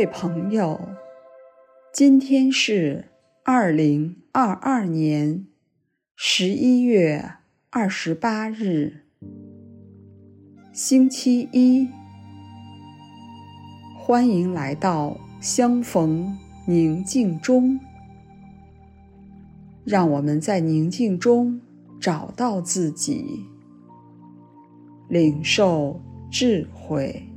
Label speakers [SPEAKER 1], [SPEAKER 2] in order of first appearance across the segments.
[SPEAKER 1] 各位朋友，今天是二零二二年十一月二十八日，星期一。欢迎来到相逢宁静中，让我们在宁静中找到自己，领受智慧。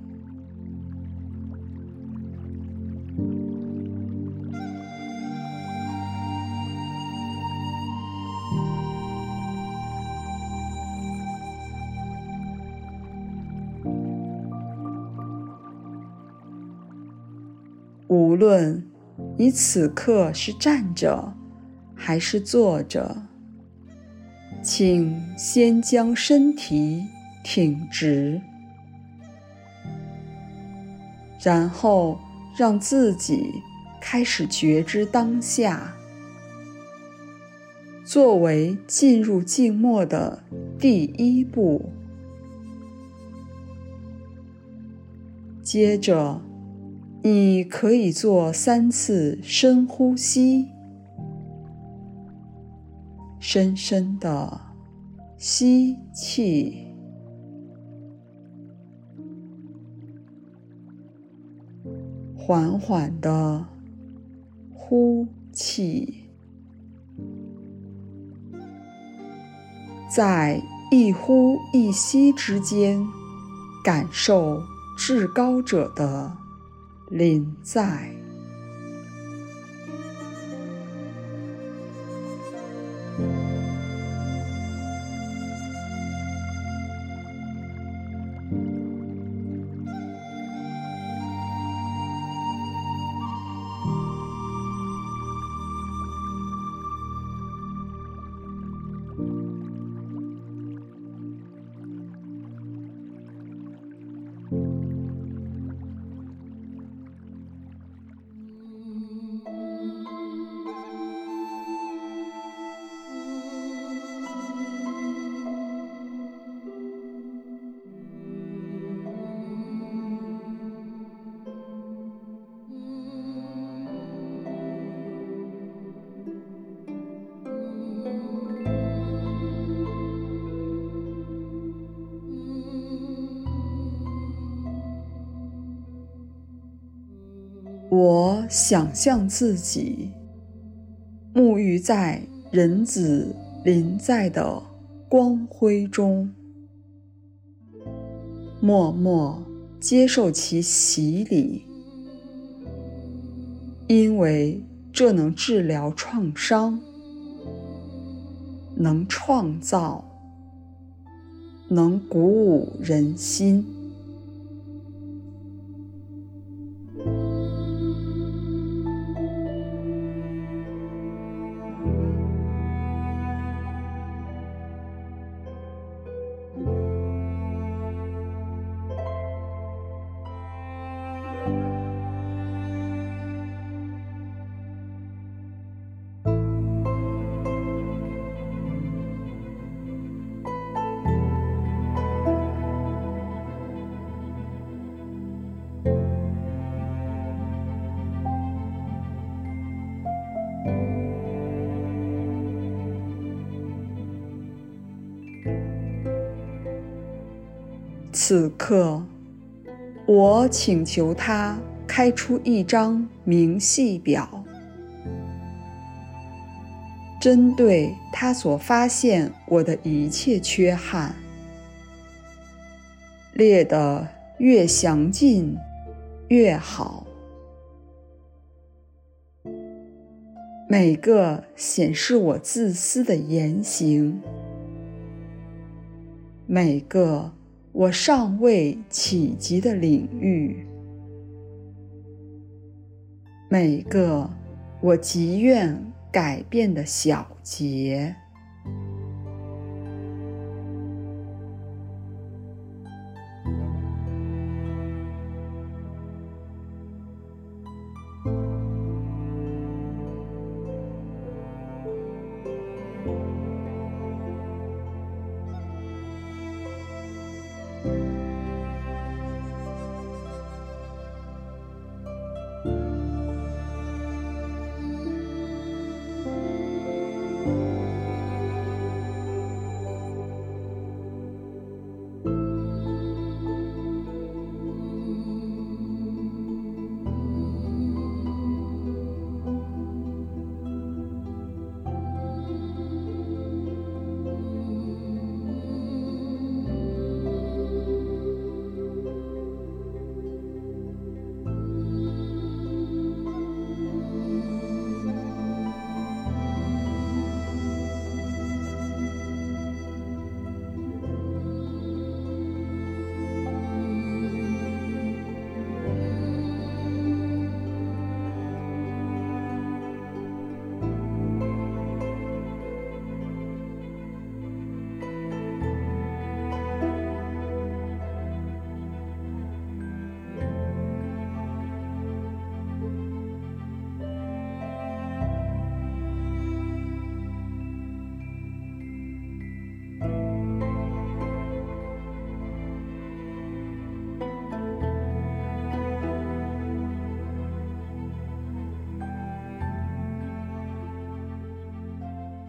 [SPEAKER 1] 论你此刻是站着还是坐着，请先将身体挺直，然后让自己开始觉知当下，作为进入静默的第一步。接着，你可以做三次深呼吸，深深的吸气，缓缓的呼气，在一呼一吸之间，感受至高者的临在。我想象自己沐浴在人子临在的光辉中，默默接受其洗礼，因为这能治疗创伤，能创造，能鼓舞人心。此刻，我请求他开出一张明细表，针对他所发现我的一切缺憾，列得越详尽越好。每个显示我自私的言行，每个。我尚未企及的领域，每个我极愿改变的小节。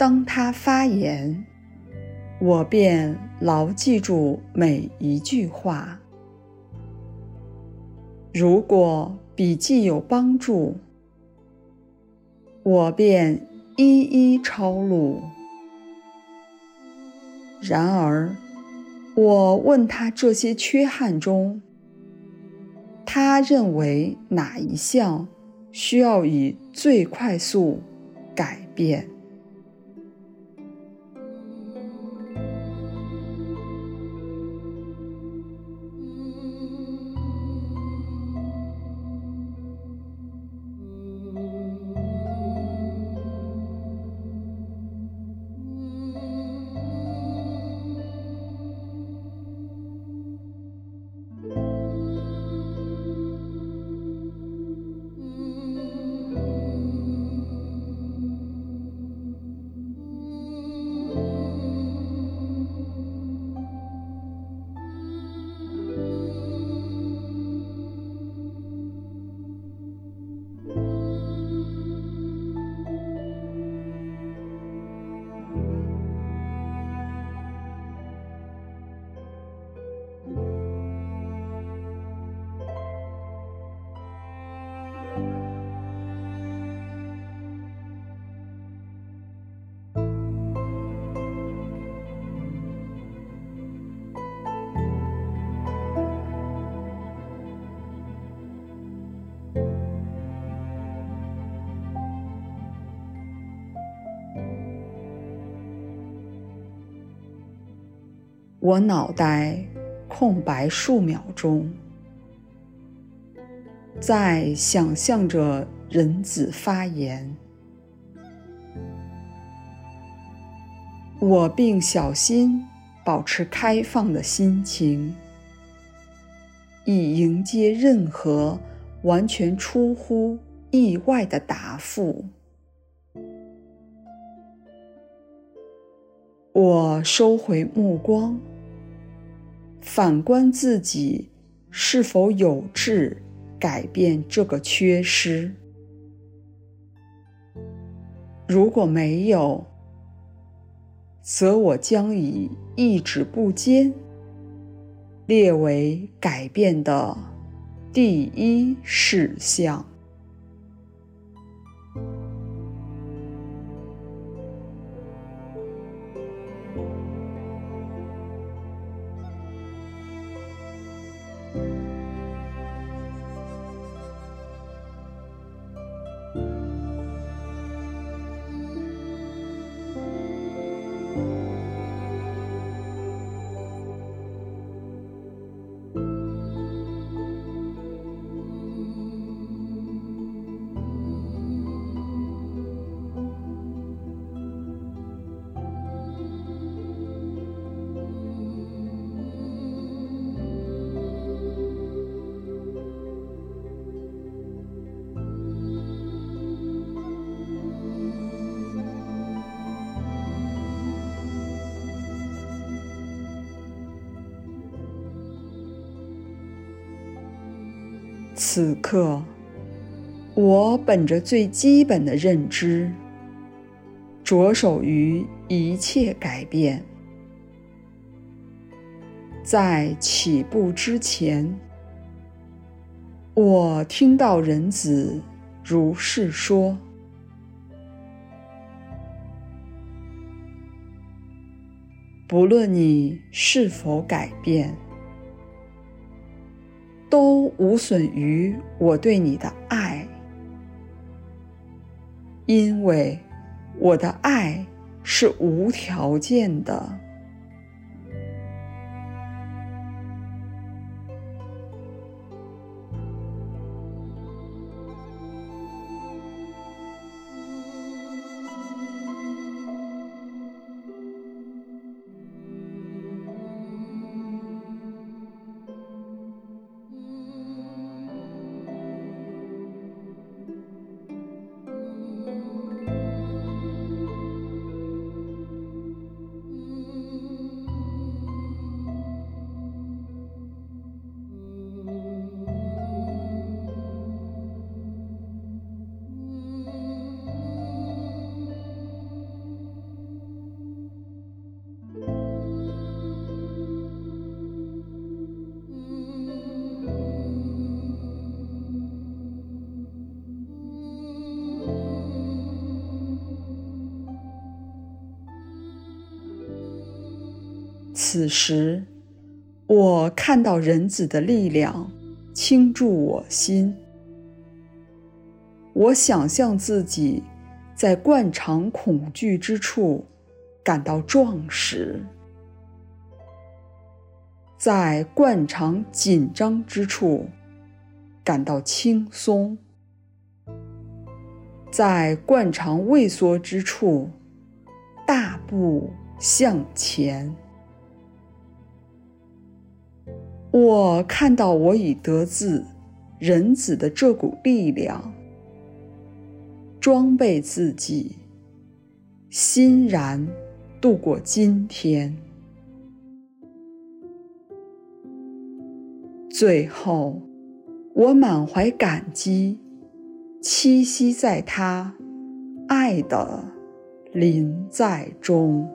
[SPEAKER 1] 当他发言，我便牢记住每一句话。如果笔记有帮助，我便一一抄录。然而，我问他这些缺憾中，他认为哪一项需要以最快速改变？我脑袋空白数秒钟，在想象着人子发言。我并小心保持开放的心情，以迎接任何完全出乎意外的答复。我收回目光。反观自己是否有志改变这个缺失？如果没有，则我将以意志不坚列为改变的第一事项。此刻，我本着最基本的认知，着手于一切改变。在起步之前，我听到人子如是说：“不论你是否改变。”无损于我对你的爱，因为我的爱是无条件的。此时，我看到人子的力量倾注我心。我想象自己在惯常恐惧之处感到壮实，在惯常紧张之处感到轻松，在惯常畏缩之处大步向前。我看到我已得自人子的这股力量。装备自己，欣然度过今天。最后，我满怀感激，栖息在他爱的临在中。